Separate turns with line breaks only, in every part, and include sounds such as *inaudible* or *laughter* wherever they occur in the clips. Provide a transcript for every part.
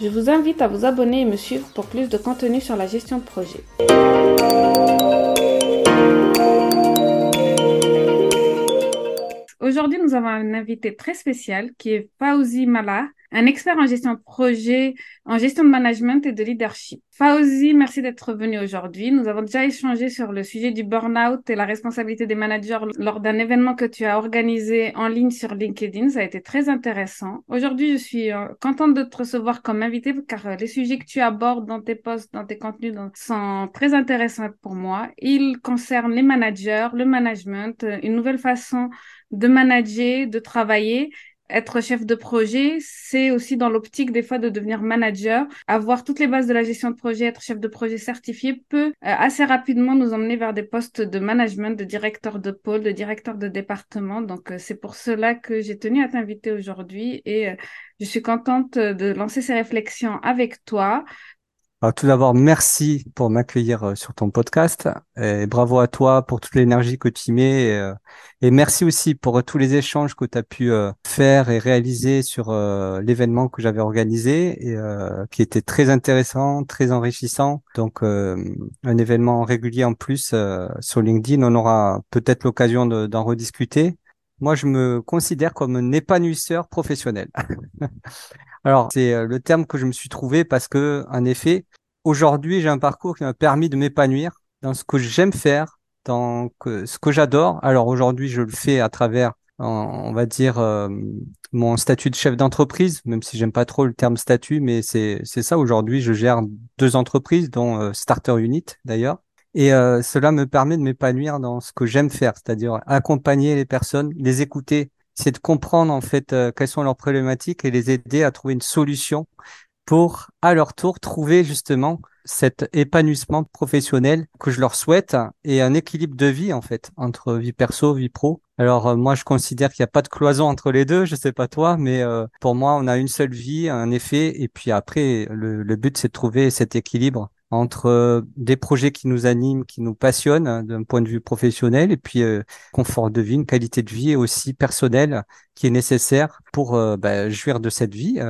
Je vous invite à vous abonner et me suivre pour plus de contenu sur la gestion de projet. Aujourd'hui, nous avons un invité très spécial qui est Fauzi Mala, un expert en gestion de projet, en gestion de management et de leadership. Fauzi, merci d'être venu aujourd'hui. Nous avons déjà échangé sur le sujet du burn-out et la responsabilité des managers lors d'un événement que tu as organisé en ligne sur LinkedIn. Ça a été très intéressant. Aujourd'hui, je suis euh, contente de te recevoir comme invité car euh, les sujets que tu abordes dans tes posts, dans tes contenus sont très intéressants pour moi. Ils concernent les managers, le management, euh, une nouvelle façon de manager, de travailler être chef de projet, c'est aussi dans l'optique des fois de devenir manager. Avoir toutes les bases de la gestion de projet, être chef de projet certifié peut euh, assez rapidement nous emmener vers des postes de management, de directeur de pôle, de directeur de département. Donc euh, c'est pour cela que j'ai tenu à t'inviter aujourd'hui et euh, je suis contente de lancer ces réflexions avec toi.
Alors, tout d'abord, merci pour m'accueillir euh, sur ton podcast et bravo à toi pour toute l'énergie que tu mets et, euh, et, merci aussi pour tous les échanges que tu as pu euh, faire et réaliser sur l'événement que j'avais organisé et qui était très intéressant, très enrichissant. Donc, un événement régulier en plus sur LinkedIn. On aura peut-être l'occasion d'en rediscuter. Moi, je me considère comme un épanouisseur professionnel. *laughs* Alors, c'est euh, le terme que je me suis trouvé parce que, en effet, aujourd'hui, j'ai un parcours qui m'a permis de m'épanouir dans ce que j'aime faire, dans ce que j'adore. Alors aujourd'hui, je le fais à travers, on va dire, euh, mon statut de chef d'entreprise, même si j'aime pas trop le terme statut, mais c'est ça. Aujourd'hui, je gère deux entreprises, dont euh, Starter Unit d'ailleurs. Et cela me permet de m'épanouir dans ce que j'aime faire, c'est-à-dire accompagner les personnes, les écouter, c'est de comprendre en fait euh, quelles sont leurs problématiques et les aider à trouver une solution pour à leur tour trouver justement cet épanouissement professionnel que je leur souhaite et un équilibre de vie en fait entre vie perso, vie pro. Alors euh, moi je considère qu'il n'y a pas de cloison entre les deux, je sais pas toi, mais euh, pour moi on a une seule vie, un effet et puis après le, le but c'est de trouver cet équilibre entre euh, des projets qui nous animent, qui nous passionnent hein, d'un point de vue professionnel, et puis euh, confort de vie, une qualité de vie aussi personnelle qui est nécessaire pour euh, bah, jouir de cette vie,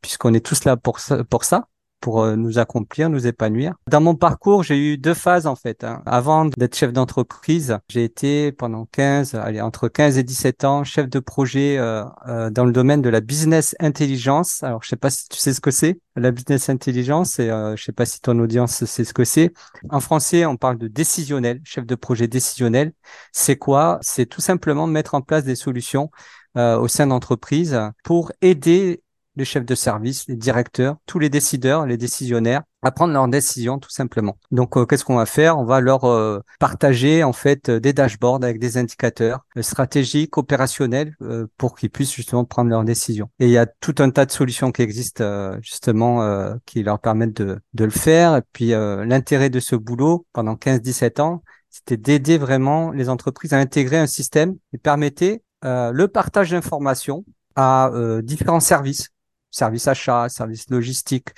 puisqu'on est tous là pour Pour ça pour euh, nous accomplir, nous épanouir. Dans mon parcours, j'ai eu deux phases en fait. Hein. Avant d'être chef d'entreprise, j'ai été pendant 15, allez, entre 15 et 17 ans, chef de projet euh, euh, dans le domaine de la business intelligence. Alors, je sais pas si tu sais ce que c'est. La business intelligence, et euh, je sais pas si ton audience sait ce que c'est. En français, on parle de décisionnel, chef de projet décisionnel. C'est quoi? C'est tout simplement mettre en place des solutions au sein d'entreprises pour aider les chefs de service, les directeurs, tous les décideurs, les décisionnaires à prendre leurs décisions tout simplement. Donc euh, qu'est-ce qu'on va faire? On va leur euh, partager en fait des dashboards avec des indicateurs euh, stratégiques, opérationnels pour qu'ils puissent justement prendre leurs décisions. Et il y a tout un tas de solutions qui existent justement qui leur permettent de, le faire. Et puis l'intérêt de ce boulot pendant 15-17 ans, c'était d'aider vraiment les entreprises à intégrer un système qui permettait le partage d'informations à différents services service achat, service logistique,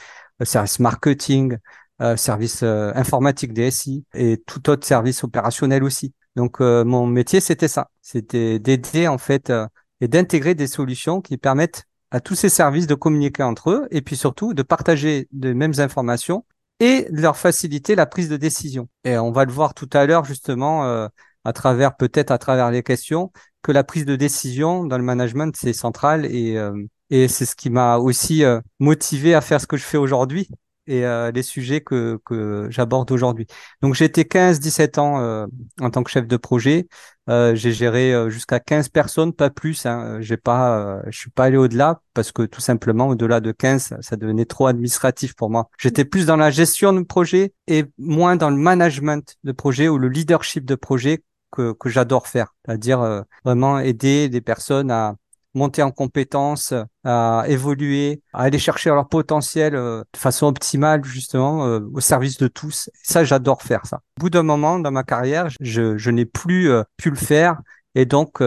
euh, service marketing, euh, service euh, informatique DSI et tout autre service opérationnel aussi. Donc mon métier c'était ça, c'était d'aider en fait et d'intégrer des solutions qui permettent à tous ces services de communiquer entre eux et puis surtout de partager les mêmes informations et de leur faciliter la prise de décision. Et on va le voir tout à l'heure justement à travers peut-être à travers les questions que la prise de décision dans le management c'est central et et c'est ce qui m'a aussi euh, motivé à faire ce que je fais aujourd'hui. et euh, les sujets que, que j'aborde aujourd'hui. Donc j'étais 15-17 ans euh, en tant que chef de projet. Euh, j'ai géré euh, jusqu'à 15 personnes, pas plus. Hein. J'ai pas, je suis pas allé au-delà parce que tout simplement au-delà de 15, ça devenait trop administratif pour moi. J'étais plus dans la gestion de projet et moins dans le management de projet ou le leadership de projet que, que j'adore faire, c'est-à-dire vraiment aider des personnes à monter en compétences, à évoluer, à aller chercher leur potentiel euh, de façon optimale justement euh, au service de tous. ça, j'adore faire ça. Au bout d'un moment dans ma carrière, je, je n'ai plus euh, pu le faire et donc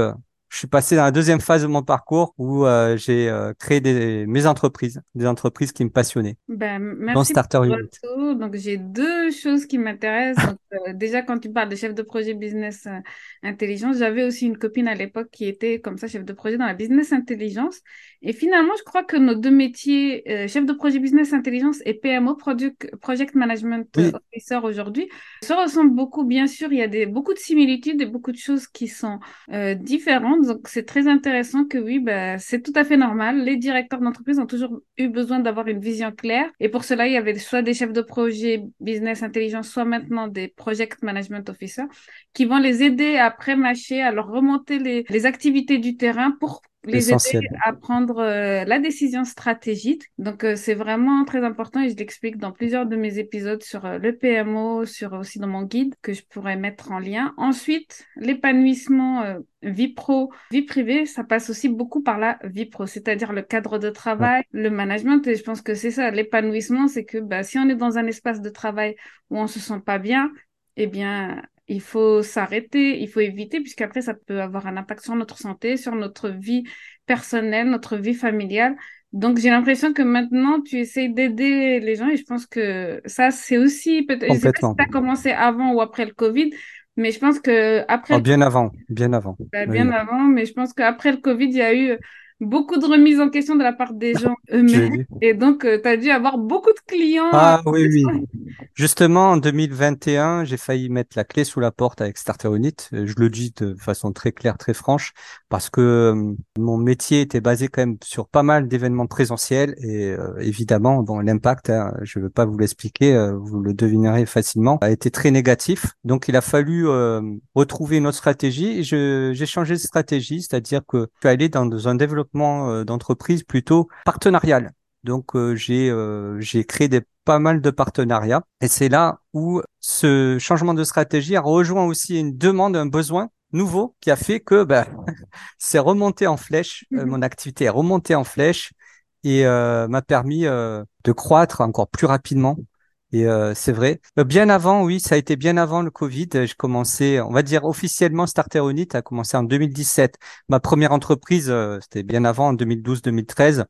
je suis passé dans la deuxième phase de mon parcours où euh, j'ai euh, créé des, mes entreprises, des entreprises qui me passionnaient.
Ben, merci Starter pour Donc, j'ai deux choses qui m'intéressent. Euh, déjà, quand tu parles de chef de projet business intelligence, j'avais aussi une copine à l'époque qui était comme ça, chef de projet dans la business intelligence. Et finalement, je crois que nos deux métiers, chef de projet business intelligence et PMO, Product, Project Management Officer aujourd'hui, se ressemblent beaucoup. Bien sûr, il y a des, beaucoup de similitudes et beaucoup de choses qui sont différentes. Donc, c'est très intéressant que oui, bah, c'est tout à fait normal. Les directeurs d'entreprise ont toujours eu besoin d'avoir une vision claire. Et pour cela, il y avait soit des chefs de projet business intelligence, soit maintenant des project management officers qui vont les aider à pré-mâcher, à leur remonter les, les activités du terrain pour les aider à prendre euh, la décision stratégique. Donc, euh, c'est vraiment très important et je l'explique dans plusieurs de mes épisodes sur euh, le PMO, sur aussi dans mon guide que je pourrais mettre en lien. Ensuite, l'épanouissement vie pro, vie privée, ça passe aussi beaucoup par la vie pro, c'est-à-dire le cadre de travail, le management. Et je pense que c'est ça, l'épanouissement, c'est que bah, si on est dans un espace de travail où on se sent pas bien, eh bien, il faut s'arrêter, il faut éviter, puisqu'après, ça peut avoir un impact sur notre santé, sur notre vie personnelle, notre vie familiale. Donc, j'ai l'impression que maintenant, tu essayes d'aider les gens et je pense que ça, c'est aussi peut-être, je sais pas si tu as commencé avant ou après le Covid, mais je pense que après.
Oh, bien avant, bien avant.
Bah, bien avant, mais je pense qu'après le Covid, il y a eu beaucoup de remises en question de la part des gens eux-mêmes. Et donc, euh, tu as dû avoir beaucoup de clients.
Ah oui, oui. Justement, en 2021, j'ai failli mettre la clé sous la porte avec Starter Unit. Euh, je le dis de façon très claire, très franche, parce que euh, mon métier était basé quand même sur pas mal d'événements présentiels et évidemment, bon, l'impact, hein, je ne veux pas vous l'expliquer, vous le devinerez facilement, a été très négatif. Donc, il a fallu retrouver une autre stratégie j'ai changé de stratégie, c'est-à-dire que je suis allé dans un développement euh, d'entreprise plutôt partenarial. Donc euh, j'ai euh, j'ai créé des pas mal de partenariats et c'est là où ce changement de stratégie a rejoint aussi une demande, un besoin nouveau qui a fait que ben, *laughs* c'est remonté en flèche, mhm. mon activité est remontée en flèche et m'a permis de croître encore plus rapidement et euh, c'est vrai. Euh, bien avant, oui, ça a été bien avant le Covid. J'ai commencé, on va dire officiellement, Starter Unit a commencé en 2017. Ma première entreprise, euh, c'était bien avant, en 2012-2013.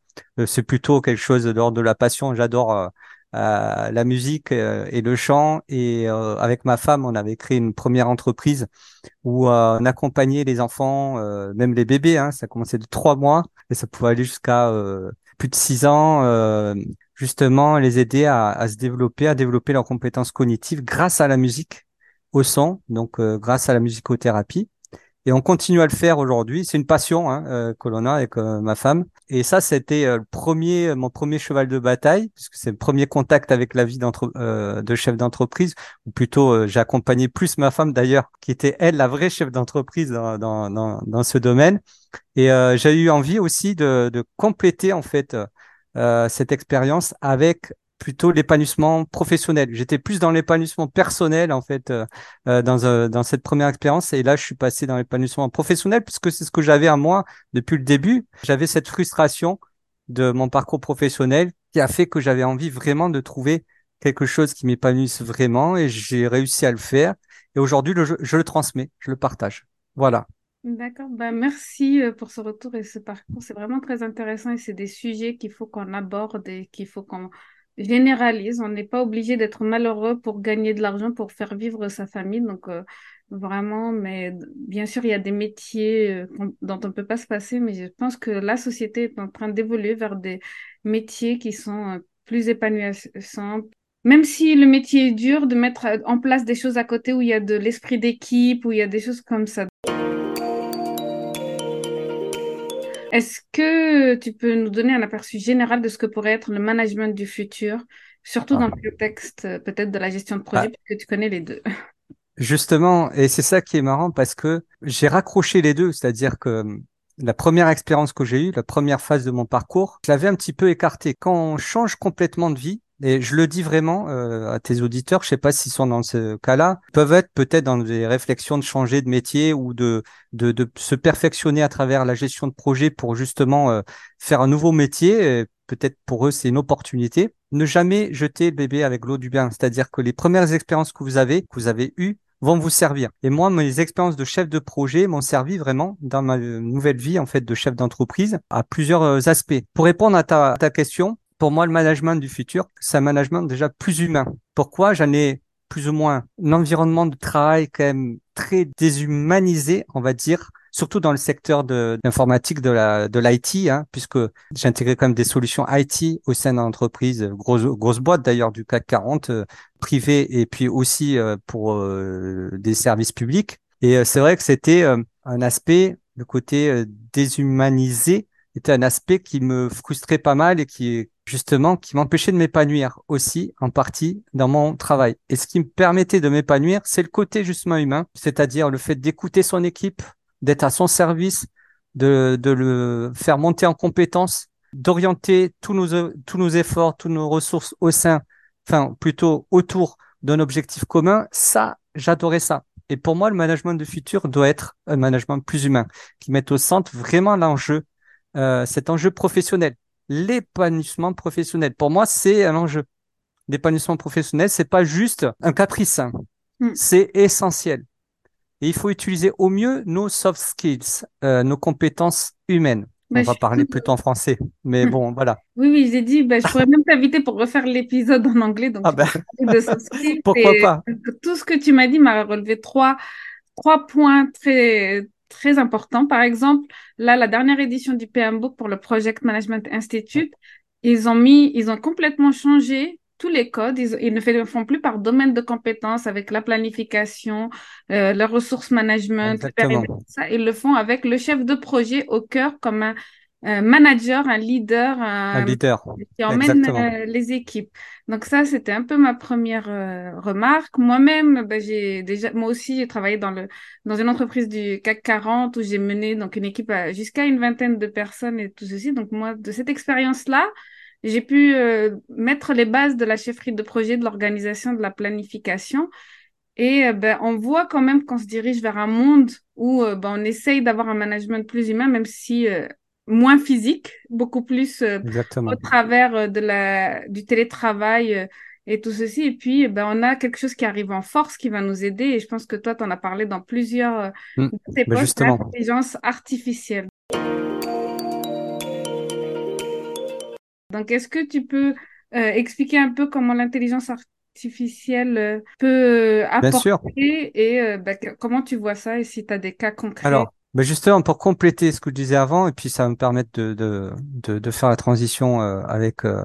c'est plutôt quelque chose d'ordre de la passion. J'adore la musique et le chant. Et avec ma femme, on avait créé une première entreprise où on accompagnait les enfants, même les bébés. Hein, ça commençait de trois mois et ça pouvait aller jusqu'à plus de six ans justement les aider à, se développer, à développer leurs compétences cognitives grâce à la musique, au son, donc euh, grâce à la musicothérapie. Et on continue à le faire aujourd'hui. C'est une passion hein, euh, que l'on a avec euh, ma femme. Et ça, c'était le premier, mon premier cheval de bataille, puisque c'est le premier contact avec la vie de chef d'entreprise, ou plutôt j'ai accompagné plus ma femme d'ailleurs, qui était elle la vraie chef d'entreprise dans, dans, dans, ce domaine. Et j'ai eu envie aussi de, de compléter en fait euh, cette expérience avec plutôt l'épanouissement professionnel. J'étais plus dans l'épanouissement personnel en fait euh, euh dans, euh, dans cette première expérience et là je suis passé dans l'épanouissement professionnel puisque c'est ce que j'avais à moi depuis le début. J'avais cette frustration de mon parcours professionnel qui a fait que j'avais envie vraiment de trouver quelque chose qui m'épanouisse vraiment et j'ai réussi à le faire et aujourd'hui je le transmets, je le partage. Voilà.
D'accord, bah, merci euh, pour ce retour et ce parcours. C'est vraiment très intéressant et c'est des sujets qu'il faut qu'on aborde et qu'il faut qu'on généralise. On n'est pas obligé d'être malheureux pour gagner de l'argent, pour faire vivre sa famille. Donc, euh, vraiment, mais bien sûr, il y a des métiers euh, dont on ne peut pas se passer, mais je pense que la société est en train d'évoluer vers des métiers qui sont plus épanouissants, même si le métier est dur, de mettre en place des choses à côté où il y a de l'esprit d'équipe, où il y a des choses comme ça. Est-ce que tu peux nous donner un aperçu général de ce que pourrait être le management du futur, surtout dans le ah. contexte euh, peut-être de la gestion de projet, ah. puisque tu connais les deux?
Justement, et c'est ça qui est marrant parce que j'ai raccroché les deux, c'est-à-dire que hum, la première expérience que j'ai eue, la première phase de mon parcours, je l'avais un petit peu écarté. Quand on change complètement de vie, et je le dis vraiment euh, à tes auditeurs, je sais pas s'ils sont dans ce cas-là, peuvent être peut-être dans des réflexions de changer de métier ou de, de, de se perfectionner à travers la gestion de projet pour justement euh, faire un nouveau métier. Peut-être pour eux, c'est une opportunité. Ne jamais jeter le bébé avec l'eau du bain. C'est-à-dire que les premières expériences que vous avez, que vous avez eues, vont vous servir. Et moi, mes expériences de chef de projet m'ont servi vraiment dans ma nouvelle vie, en fait, de chef d'entreprise à plusieurs euh, aspects. Pour répondre à ta, ta question, pour moi, le management du futur, c'est un management déjà plus humain. Pourquoi? J'en ai plus ou moins un environnement de travail quand même très déshumanisé, on va dire, surtout dans le secteur de l'informatique, de la de l'IT, hein, puisque j'ai quand même des solutions IT au sein d'entreprises, grosse grosse boîte d'ailleurs du CAC 40, euh, privé et puis aussi euh, pour euh, des services publics. Et c'est vrai que c'était un aspect, le côté déshumanisé, était un aspect qui me frustrait pas mal et qui justement qui m'empêchait de m'épanouir aussi en partie dans mon travail. Et ce qui me permettait de m'épanouir, c'est le côté justement humain, c'est-à-dire le fait d'écouter son équipe, d'être à son service, de, le faire monter en compétences, d'orienter tous nos, tous nos efforts, toutes nos ressources au sein, enfin plutôt autour d'un objectif commun. Ça, j'adorais ça. Et pour moi, le management de futur doit être un management plus humain, qui mette au centre vraiment l'enjeu, euh, cet enjeu professionnel l'épanouissement professionnel. Pour moi, c'est un enjeu. L'épanouissement professionnel, c'est pas juste un caprice. Hmm. C'est essentiel. Et il faut utiliser au mieux nos soft skills, euh, nos compétences humaines. Bah, On va parler plutôt en français, mais hmm. bon, voilà.
Oui, oui, j'ai dit, bah, je pourrais même t'inviter pour refaire l'épisode en anglais. Donc ah ben. *laughs*
Pourquoi pas?
Tout ce que tu m'as dit m'a relevé trois, trois points très, très important. Par exemple, là, la dernière édition du PM Book pour le Project Management Institute, ils ont mis, ils ont complètement changé tous les codes. Ils, ne font plus par domaine de compétences avec la planification, euh, le ressources management, ça. Ils le font avec le chef de projet au cœur comme un, un manager, un leader,
un, leader.
qui emmène euh, les équipes. Donc ça, c'était un peu ma première euh, remarque. Moi-même, ben, j'ai déjà, moi aussi, j'ai travaillé dans le dans une entreprise du CAC 40 où j'ai mené donc une équipe jusqu'à une vingtaine de personnes et tout ceci. Donc moi, de cette expérience-là, j'ai pu euh, mettre les bases de la chefferie de projet, de l'organisation, de la planification. Et ben, on voit quand même qu'on se dirige vers un monde où ben, on essaye d'avoir un management plus humain, même si moins physique, beaucoup plus euh, au travers euh, de la, du télétravail euh, et tout ceci. Et puis, ben, on a quelque chose qui arrive en force qui va nous aider. Et je pense que toi, tu en as parlé dans plusieurs mmh, de
bah,
l'intelligence artificielle. Donc, est-ce que tu peux expliquer un peu comment l'intelligence artificielle peut apporter et ben, comment tu vois ça et si tu as des cas concrets?
Ben justement, pour compléter ce que je disais avant, et puis ça me permettre de, de, de, de faire la transition euh, avec euh,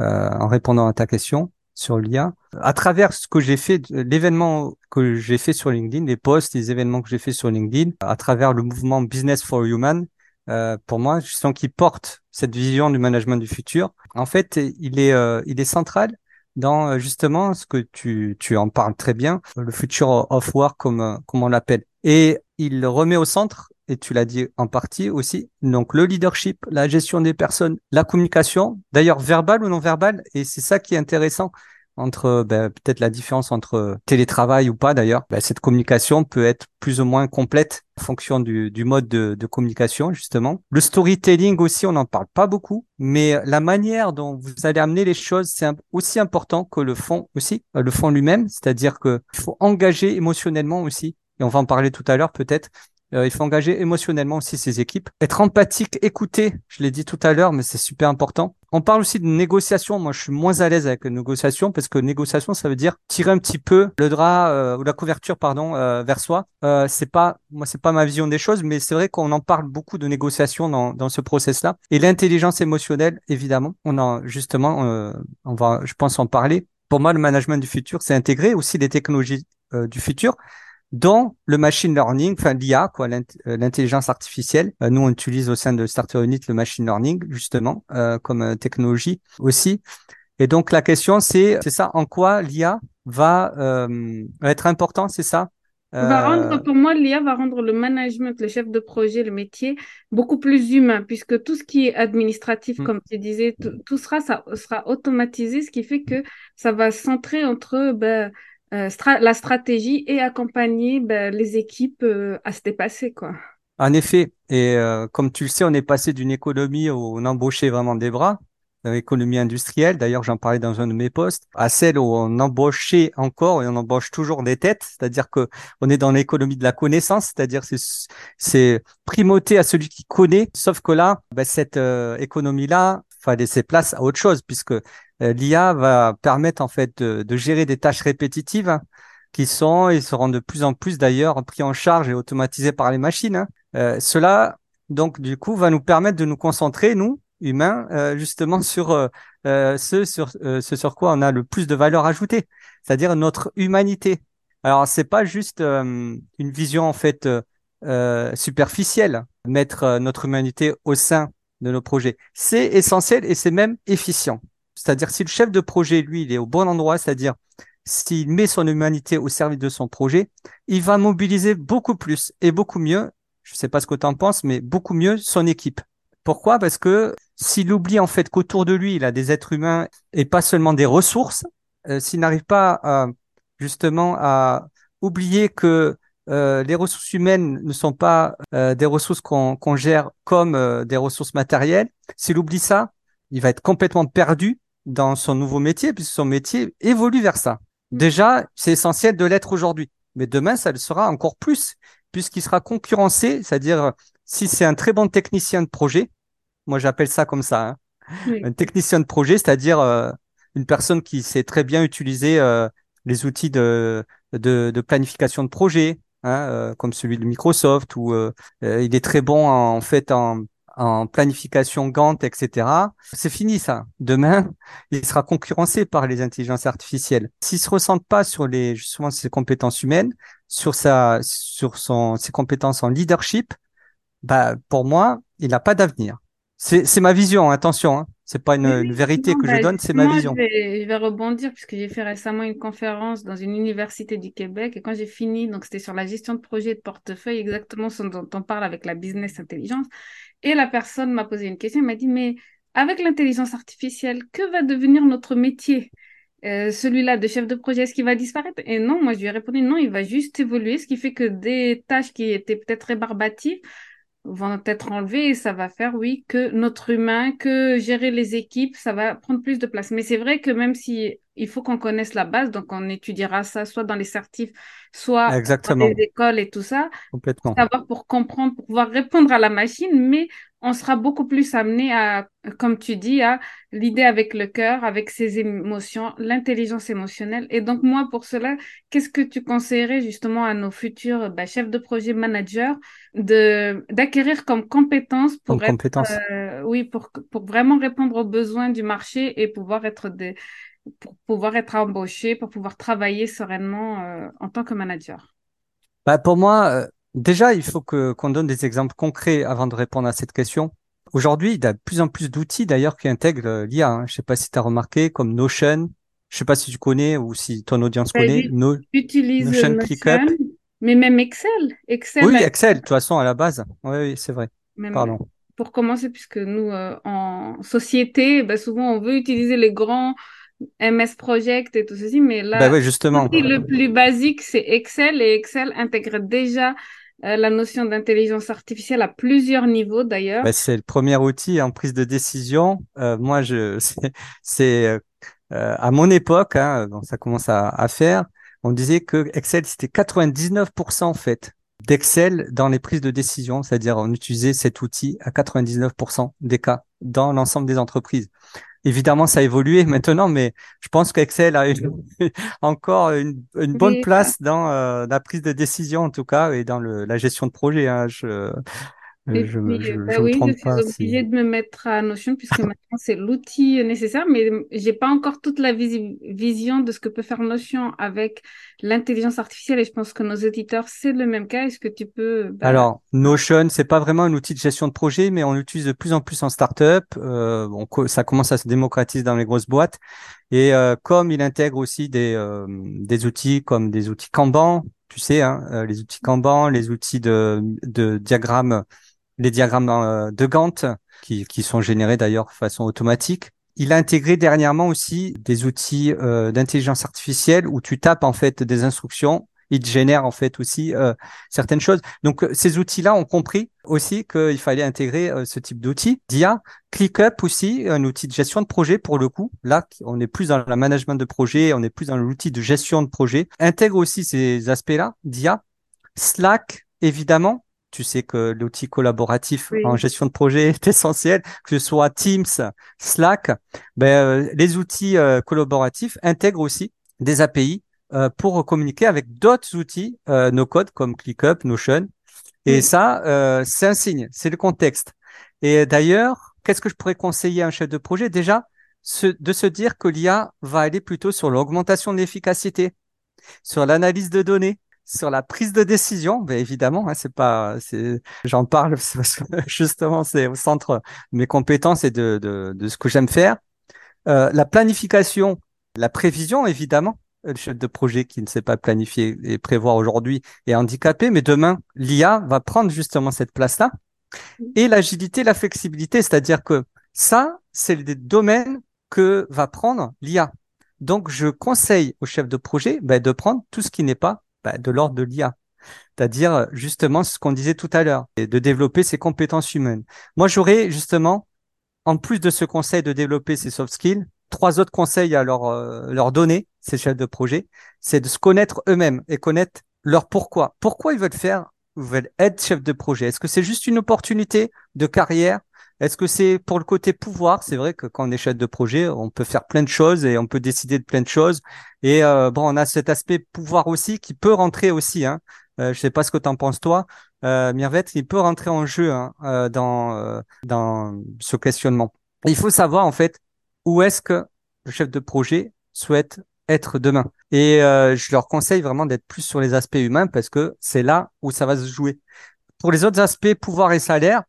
euh, en répondant à ta question sur l'IA. À travers ce que j'ai fait, l'événement que j'ai fait sur LinkedIn, les posts, les événements que j'ai fait sur LinkedIn, à travers le mouvement Business for Human, euh, pour moi, je sens qu'il porte cette vision du management du futur. En fait, il est, euh, il est central dans justement ce que tu, tu en parles très bien, le future of work comme, comme on l'appelle. Et il remet au centre, et tu l'as dit en partie aussi, donc le leadership, la gestion des personnes, la communication, d'ailleurs verbale ou non verbale, et c'est ça qui est intéressant entre ben, peut-être la différence entre télétravail ou pas d'ailleurs. Ben, cette communication peut être plus ou moins complète en fonction du, du mode de, communication justement. Le storytelling aussi, on n'en parle pas beaucoup, mais la manière dont vous allez amener les choses, c'est aussi important que le fond aussi, le fond lui-même, c'est-à-dire qu'il faut engager émotionnellement aussi et on va en parler tout à l'heure peut-être. Euh, il faut engager émotionnellement aussi ses équipes, être empathique, écouter. Je l'ai dit tout à l'heure, mais c'est super important. On parle aussi de négociation. Moi, je suis moins à l'aise avec la négociation parce que négociation, ça veut dire tirer un petit peu le drap euh, ou la couverture, pardon, euh, vers soi. Euh, c'est pas, moi, c'est pas ma vision des choses, mais c'est vrai qu'on en parle beaucoup de négociation dans, dans ce process-là. Et l'intelligence émotionnelle, évidemment, on en justement, euh, on va, je pense, en parler. Pour moi, le management du futur, c'est intégrer aussi les technologies du futur dont le machine learning, enfin l'IA, quoi, euh, l'intelligence artificielle. Euh, nous, on utilise au sein de Starter Unit le machine learning, justement, euh, comme technologie aussi. Et donc, la question, c'est, c'est ça, en quoi l'IA va être important, c'est ça?
Va rendre, pour moi, l'IA va rendre le management, le chef de projet, le métier beaucoup plus humain, puisque tout ce qui est administratif, hmm. comme tu disais, tout, sera, ça sera automatisé, ce qui fait que ça va centrer entre ben, euh, la stratégie et accompagner ben, les équipes euh, à se dépasser. Quoi.
En effet, et euh, comme tu le sais, on est passé d'une économie où on embauchait vraiment des bras, économie industrielle, d'ailleurs j'en parlais dans un de mes postes, à celle où on embauchait encore et on embauche toujours des têtes, c'est-à-dire que on est dans l'économie de la connaissance, c'est-à-dire c'est c'est primauté à celui qui connaît, sauf que là, ben, cette économie-là va laisser place à autre chose, puisque euh, l'IA va permettre en fait de, gérer des tâches répétitives hein, qui sont et seront de plus en plus d'ailleurs pris en charge et automatisées par les machines. Hein. Euh, cela donc du coup va nous permettre de nous concentrer nous humains euh, justement sur ce sur ce sur quoi on a le plus de valeur ajoutée, c'est-à-dire notre humanité. Alors c'est pas juste une vision en fait superficielle, mettre notre humanité au sein de nos projets. C'est essentiel et c'est même efficient. C'est-à-dire si le chef de projet, lui, il est au bon endroit, c'est-à-dire s'il met son humanité au service de son projet, il va mobiliser beaucoup plus et beaucoup mieux, je ne sais pas ce que tu en penses, mais beaucoup mieux son équipe. Pourquoi? Parce que s'il oublie en fait qu'autour de lui, il a des êtres humains et pas seulement des ressources, euh, s'il n'arrive pas justement à oublier que euh, les ressources humaines ne sont pas euh, des ressources qu'on gère comme des ressources matérielles, s'il oublie ça, il va être complètement perdu dans son nouveau métier, puisque son métier évolue vers ça. Mm. Déjà, c'est essentiel de l'être aujourd'hui. Mais demain, ça le sera encore plus, puisqu'il sera concurrencé, c'est-à-dire si c'est un très bon technicien de projet, moi j'appelle ça comme ça, hein, un technicien de projet, c'est-à-dire euh, une personne qui sait très bien utiliser euh, les outils de, de, de, planification de projet, hein, euh, comme celui de Microsoft, ou il est très bon en fait en, en planification Gantt, etc. C'est fini ça. Demain, *laughs* il sera concurrencé par les intelligences artificielles. S'il se ressente pas sur les justement ses compétences humaines, sur sa sur son ses compétences en leadership, bah pour moi, il n'a pas d'avenir. C'est ma vision. Attention, hein. c'est pas une, vérité que je bah, donne, c'est ma vision.
Je vais, je vais rebondir puisque j'ai fait récemment une conférence dans une université du Québec et quand j'ai fini, donc c'était sur la gestion de projet de portefeuille, exactement ce dont on parle avec la business intelligence. Et la personne m'a posé une question, elle m'a dit, mais avec l'intelligence artificielle, que va devenir notre métier? Euh, celui-là de chef de projet, est-ce qu'il va disparaître? Et non, moi je lui ai répondu non, il va juste évoluer, ce qui fait que des tâches qui étaient peut-être rébarbatives vont être enlevées et ça va faire, oui, que notre humain, que gérer les équipes, ça va prendre plus de place. Mais c'est vrai que même si il faut qu'on connaisse la base, donc on étudiera ça soit dans les certifs, soit dans les écoles et tout ça,
Complètement.
savoir pour comprendre, pour pouvoir répondre à la machine, mais on sera beaucoup plus amené à, comme tu dis, à l'idée avec le cœur, avec ses émotions, l'intelligence émotionnelle. Et donc, moi, pour cela, qu'est-ce que tu conseillerais justement à nos futurs bah, chefs de projet, managers, de, d'acquérir comme compétence pour être, euh, oui, pour, pour vraiment répondre aux besoins du marché et pouvoir être des, pour pouvoir être embauché, pour pouvoir travailler sereinement euh, en tant que manager
bah Pour moi, euh, déjà, il faut que qu'on donne des exemples concrets avant de répondre à cette question. Aujourd'hui, il y a de plus en plus d'outils d'ailleurs qui intègrent euh, l'IA. Hein. Je ne sais pas si tu as remarqué, comme Notion. Je ne sais pas si tu connais ou si ton audience bah, connaît.
No... J'utilise Notion, ClickUp. Mais même Excel. Excel
oui, Excel, de toute façon, à la base. Oui, oui c'est vrai. Pardon.
Pour commencer, puisque nous, en société, bah, souvent, on veut utiliser les grands MS Project et tout ceci, mais là,
bah justement.
le plus basique, c'est Excel et Excel intègre déjà euh, la notion d'intelligence artificielle à plusieurs niveaux d'ailleurs.
Bah, c'est le premier outil en prise de décision. Euh, moi, je, *laughs* c'est euh, à mon époque, hein, donc ça commence à, à, faire, on disait que Excel c'était 99% en fait d'Excel dans les prises de décision, c'est-à-dire on utilisait cet outil à 99% des cas dans l'ensemble des entreprises. Évidemment, ça a évolué maintenant, mais je pense qu'Excel a *laughs* encore une, bonne place dans euh, la prise de décision, en tout cas, et dans le, la gestion de projet. Hein.
Et
je,
puis,
je,
bah
je me
oui, je suis
pas
obligée de me mettre à Notion puisque maintenant c'est l'outil nécessaire, mais j'ai pas encore toute la visi- vision de ce que peut faire Notion avec l'intelligence artificielle et je pense que nos auditeurs, c'est le même cas. Est-ce que tu peux, bah,
Alors, Notion, c'est pas vraiment un outil de gestion de projet, mais on l'utilise de plus en plus en startup. Euh, on co- ça commence à se démocratiser dans les grosses boîtes. Et euh, comme il intègre aussi des, euh, des outils comme des outils Kanban, tu sais, hein, euh, les outils Kanban, les outils de, de diagrammes, les diagrammes euh, de Gantt, qui, sont générés d'ailleurs de façon automatique. Il a intégré dernièrement aussi des outils euh, d'intelligence artificielle où tu tapes en fait des instructions. Il génère en fait aussi euh, certaines choses. Donc ces outils-là ont compris aussi qu'il fallait intégrer ce type d'outils. d'IA, ClickUp aussi, un outil de gestion de projet pour le coup. Là, on est plus dans la management de projet, on est plus dans l'outil de gestion de projet. Intègre aussi ces aspects-là d'IA. Slack, évidemment. Tu sais que l'outil collaboratif en gestion de projet est essentiel, que ce soit Teams, Slack. Ben, euh, les outils euh, collaboratifs intègrent aussi des API euh, pour communiquer avec d'autres outils euh, no-code comme ClickUp, Notion. Et
oui,
ça, euh, c'est un signe, c'est le contexte. Et d'ailleurs, qu'est-ce que je pourrais conseiller à un chef de projet? Déjà, de se dire que l'IA va aller plutôt sur l'augmentation de l'efficacité, sur l'analyse de données, sur la prise de décision. Ben évidemment, hein, c'est pas, c'est, j'en parle *laughs* parce que justement, c'est au centre de mes compétences et de, de, de ce que j'aime faire. Euh, la planification, la prévision, évidemment. Le chef de projet qui ne sait pas planifier et prévoir aujourd'hui est handicapé, mais demain, l'IA va prendre justement cette place-là. Et l'agilité, la flexibilité, c'est-à-dire que ça, c'est des domaines que va prendre l'IA. Donc, je conseille au chef de projet ben, de prendre tout ce qui n'est pas ben, de l'ordre de l'IA, c'est-à-dire justement ce qu'on disait tout à l'heure, de développer ses compétences humaines. Moi, j'aurais justement en plus de ce conseil de développer ses soft skills, trois autres conseils à leur, euh, leur donner, ces chefs de projet, c'est de se connaître eux-mêmes et connaître leur pourquoi. Pourquoi ils veulent faire, ils veulent être chef de projet? Est-ce que c'est juste une opportunité de carrière? Est-ce que c'est pour le côté pouvoir? C'est vrai que quand on est chef de projet, on peut faire plein de choses et on peut décider de plein de choses. Et euh, bon, on a cet aspect pouvoir aussi qui peut rentrer aussi. Hein. Euh, je sais pas ce que tu en penses toi, euh, Mirvet, il peut rentrer en jeu hein, euh, dans euh, dans ce questionnement. Il faut savoir en fait où est-ce que le chef de projet souhaite être demain. Et euh, je leur conseille vraiment d'être plus sur les aspects humains parce que c'est là où ça va se jouer. Pour les autres aspects, pouvoir et salaire,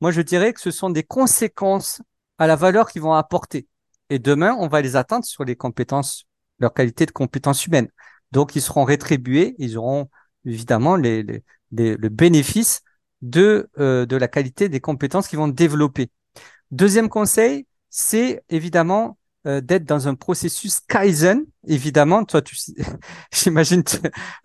moi je dirais que ce sont des conséquences à la valeur qu'ils vont apporter. Et demain, on va les atteindre sur les compétences, leur qualité de compétences humaines. Donc, ils seront rétribués, ils auront évidemment le bénéfice de, euh, de la qualité des compétences qu'ils vont développer. Deuxième conseil, c'est évidemment euh, d'être dans un processus Kaizen. Évidemment, toi, tu, *laughs* j'imagine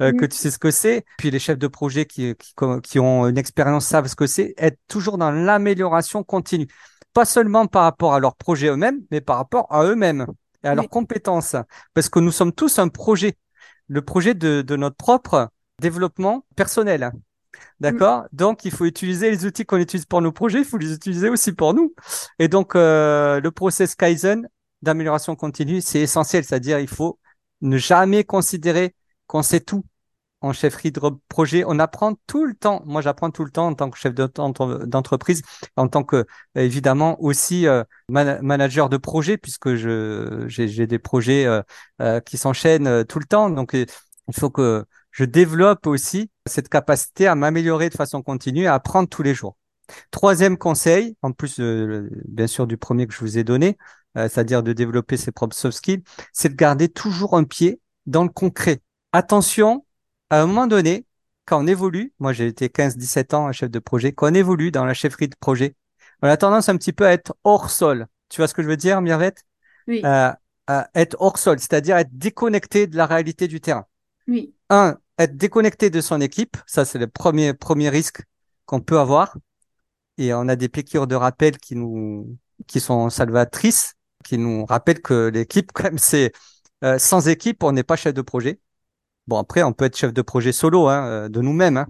euh, que
oui,
tu sais ce que c'est. Puis les chefs de projet qui, qui, qui ont une expérience savent ce que c'est. Être toujours dans l'amélioration continue. Pas seulement par rapport à leur projet eux-mêmes, mais par rapport à eux-mêmes et à leurs compétences. Parce que nous sommes tous un projet. Le projet de, de notre propre développement personnel.
mm,
D'accord? Donc, il faut utiliser les outils qu'on utilise pour nos projets, il faut les utiliser aussi pour nous. Et donc, euh, le process Kaizen d'amélioration continue, c'est essentiel. C'est-à-dire, il faut ne jamais considérer qu'on sait tout en chefferie de projet. On apprend tout le temps. Moi, j'apprends tout le temps en tant que chef de- d'entreprise, en tant que, évidemment, aussi euh, man- manager de projet, puisque j'ai des projets euh, euh, qui s'enchaînent tout le temps. Donc, il faut que je développe aussi cette capacité à m'améliorer de façon continue, à apprendre tous les jours. Troisième conseil, en plus bien sûr du premier que je vous ai donné, euh, c'est-à-dire de développer ses propres soft skills, c'est de garder toujours un pied dans le concret. Attention, à un moment donné, quand on évolue, moi j'ai été 15-17 ans un chef de projet, quand on évolue dans la chefferie de projet, on a tendance un petit peu à être hors sol. Tu vois ce que je veux dire, Mirvette?
oui,
Euh, à être hors sol, c'est-à-dire être déconnecté de la réalité du terrain
oui,
un, être déconnecté de son équipe, ça c'est le premier, premier risque qu'on peut avoir. Et on a des piqûres de rappel qui nous, qui sont salvatrices, qui nous rappellent que l'équipe, quand même, c'est euh, sans équipe, on n'est pas chef de projet. Bon, après, on peut être chef de projet solo, hein, euh, de nous-mêmes, hein.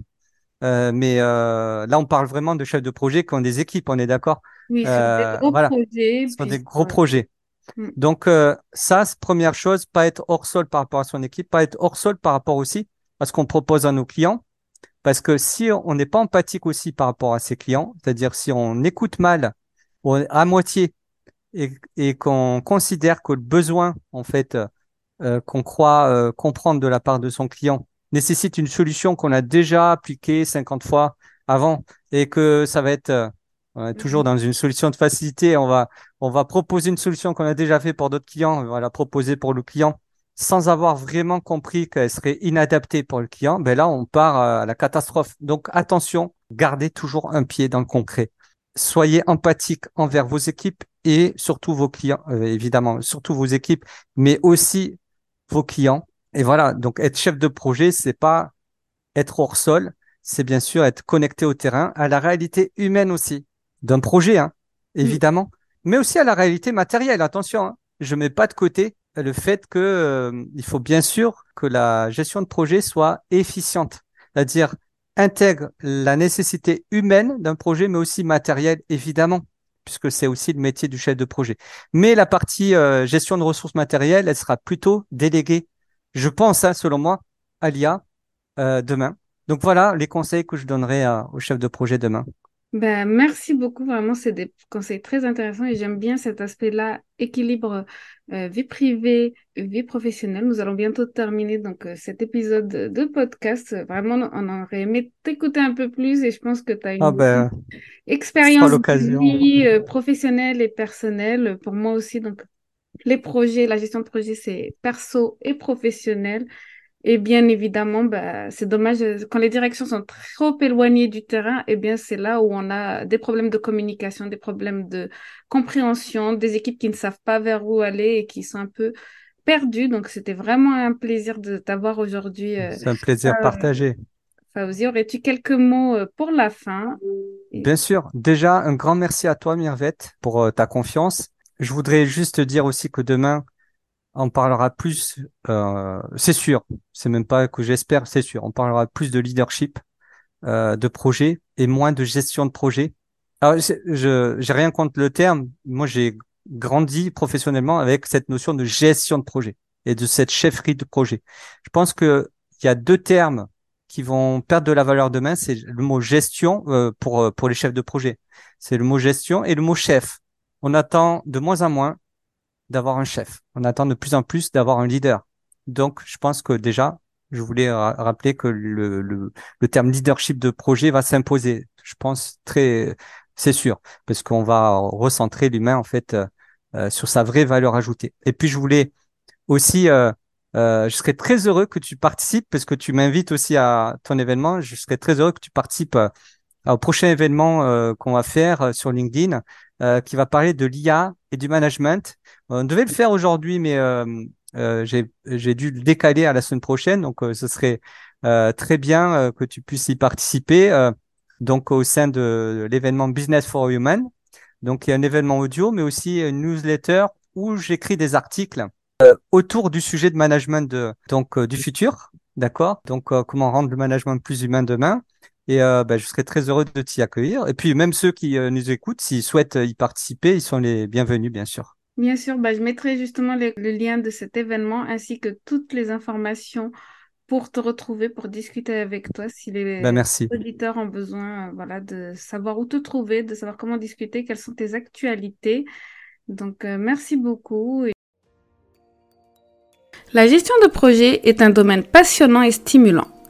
Euh, mais euh, là, on parle vraiment de chefs de projet qui ont des équipes, on est d'accord?
oui, sur des gros
voilà,
projets,
ce sont des gros projets.
mm,
Donc, ça, c'est première chose, pas être hors sol par rapport à son équipe, pas être hors sol par rapport aussi à ce qu'on propose à nos clients, Parce que si on n'est pas empathique aussi par rapport à ses clients, c'est-à-dire si on écoute mal à moitié et, et qu'on considère que le besoin, en fait, euh, qu'on croit euh, comprendre de la part de son client nécessite une solution qu'on a déjà appliquée 50 fois avant et que ça va être euh, toujours mhm. dans une solution de facilité, on va, on va proposer une solution qu'on a déjà fait pour d'autres clients, on va la proposer pour le client sans avoir vraiment compris qu'elle serait inadaptée pour le client, ben là, on part à la catastrophe. Donc, attention, gardez toujours un pied dans le concret. Soyez empathique envers vos équipes et surtout vos clients, euh, évidemment, surtout vos équipes, mais aussi vos clients. Et voilà, donc être chef de projet, c'est pas être hors sol, c'est bien sûr être connecté au terrain, à la réalité humaine aussi d'un projet, hein, évidemment, mais aussi à la réalité matérielle. Attention, hein, je mets pas de côté le fait que euh, il faut bien sûr que la gestion de projet soit efficiente, c'est-à-dire intègre la nécessité humaine d'un projet, mais aussi matérielle, évidemment, puisque c'est aussi le métier du chef de projet. Mais la partie euh, gestion de ressources matérielles, elle sera plutôt déléguée, je pense, hein, selon moi, à l'IA euh, demain. Donc voilà les conseils que je donnerai au chef de projet demain.
Ben, merci beaucoup, vraiment, c'est des conseils très intéressants et j'aime bien cet aspect-là, équilibre euh, vie privée, vie professionnelle. Nous allons bientôt terminer donc euh, cet épisode de podcast. Vraiment, on aurait aimé t'écouter un peu plus et je pense que tu as une
ah ben,
expérience de vie euh, professionnelle et personnelle. Pour moi aussi, donc les projets, la gestion de projet, c'est perso et professionnel. Et bien évidemment, bah, c'est dommage, euh, quand les directions sont trop éloignées du terrain, eh bien, c'est là où on a des problèmes de communication, des problèmes de compréhension, des équipes qui ne savent pas vers où aller et qui sont un peu perdues. Donc, c'était vraiment un plaisir de t'avoir aujourd'hui.
Euh, c'est un plaisir euh, partagé.
Fauzi, aurais-tu quelques mots pour la fin?
Bien sûr. Déjà, un grand merci à toi, Mirvette, pour ta confiance. Je voudrais juste dire aussi que demain, on parlera plus, euh, c'est sûr, c'est même pas que j'espère, c'est sûr, on parlera plus de leadership, euh, de projet et moins de gestion de projet. Alors, je j'ai rien contre le terme. Moi, j'ai grandi professionnellement avec cette notion de gestion de projet et de cette chefferie de projet. Je pense que il y a deux termes qui vont perdre de la valeur demain. C'est le mot gestion euh, pour pour les chefs de projet. C'est le mot gestion et le mot chef. On attend de moins en moins d'avoir un chef. On attend de plus en plus d'avoir un leader. Donc, je pense que déjà, je voulais rappeler que le, le, terme leadership de projet va s'imposer. Je pense très, c'est sûr, parce qu'on va recentrer l'humain en fait euh, euh, sur sa vraie valeur ajoutée. Et puis, je voulais aussi, euh, je serais très heureux que tu participes parce que tu m'invites aussi à ton événement. Je serais très heureux que tu participes au prochain événement qu'on va faire sur LinkedIn, qui va parler de l'IA et du management on devait le faire aujourd'hui, mais euh, euh, j'ai dû le décaler à la semaine prochaine. Donc, euh, ce serait très bien que tu puisses y participer. donc, au sein de l'événement Business for Human. Donc, il y a un événement audio, mais aussi une newsletter où j'écris des articles autour du sujet de management de, donc du futur, d'accord? Donc comment rendre le management plus humain demain Et ben, je serais très heureux de t'y accueillir. Et puis même ceux qui nous écoutent, s'ils souhaitent y participer, ils sont les bienvenus, bien sûr.
Bien sûr, bah, je mettrai justement le, lien de cet événement ainsi que toutes les informations pour te retrouver, pour discuter avec toi si les
bah,
auditeurs ont besoin voilà, de savoir où te trouver, de savoir comment discuter, quelles sont tes actualités. Donc, euh, merci beaucoup. La gestion de projet est un domaine passionnant et stimulant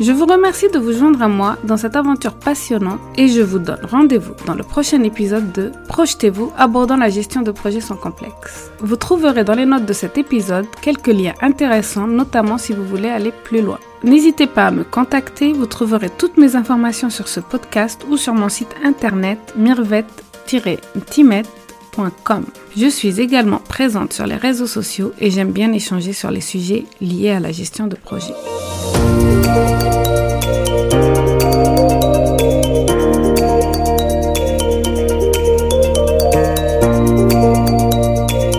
Je vous remercie de vous joindre à moi dans cette aventure passionnante et je vous donne rendez-vous dans le prochain épisode de Projetez-vous abordant la gestion de projets sans complexe. Vous trouverez dans les notes de cet épisode quelques liens intéressants, notamment si vous voulez aller plus loin. N'hésitez pas à me contacter, vous trouverez toutes mes informations sur ce podcast ou sur mon site internet Je suis également présente sur les réseaux sociaux et j'aime bien échanger sur les sujets liés à la gestion de projet.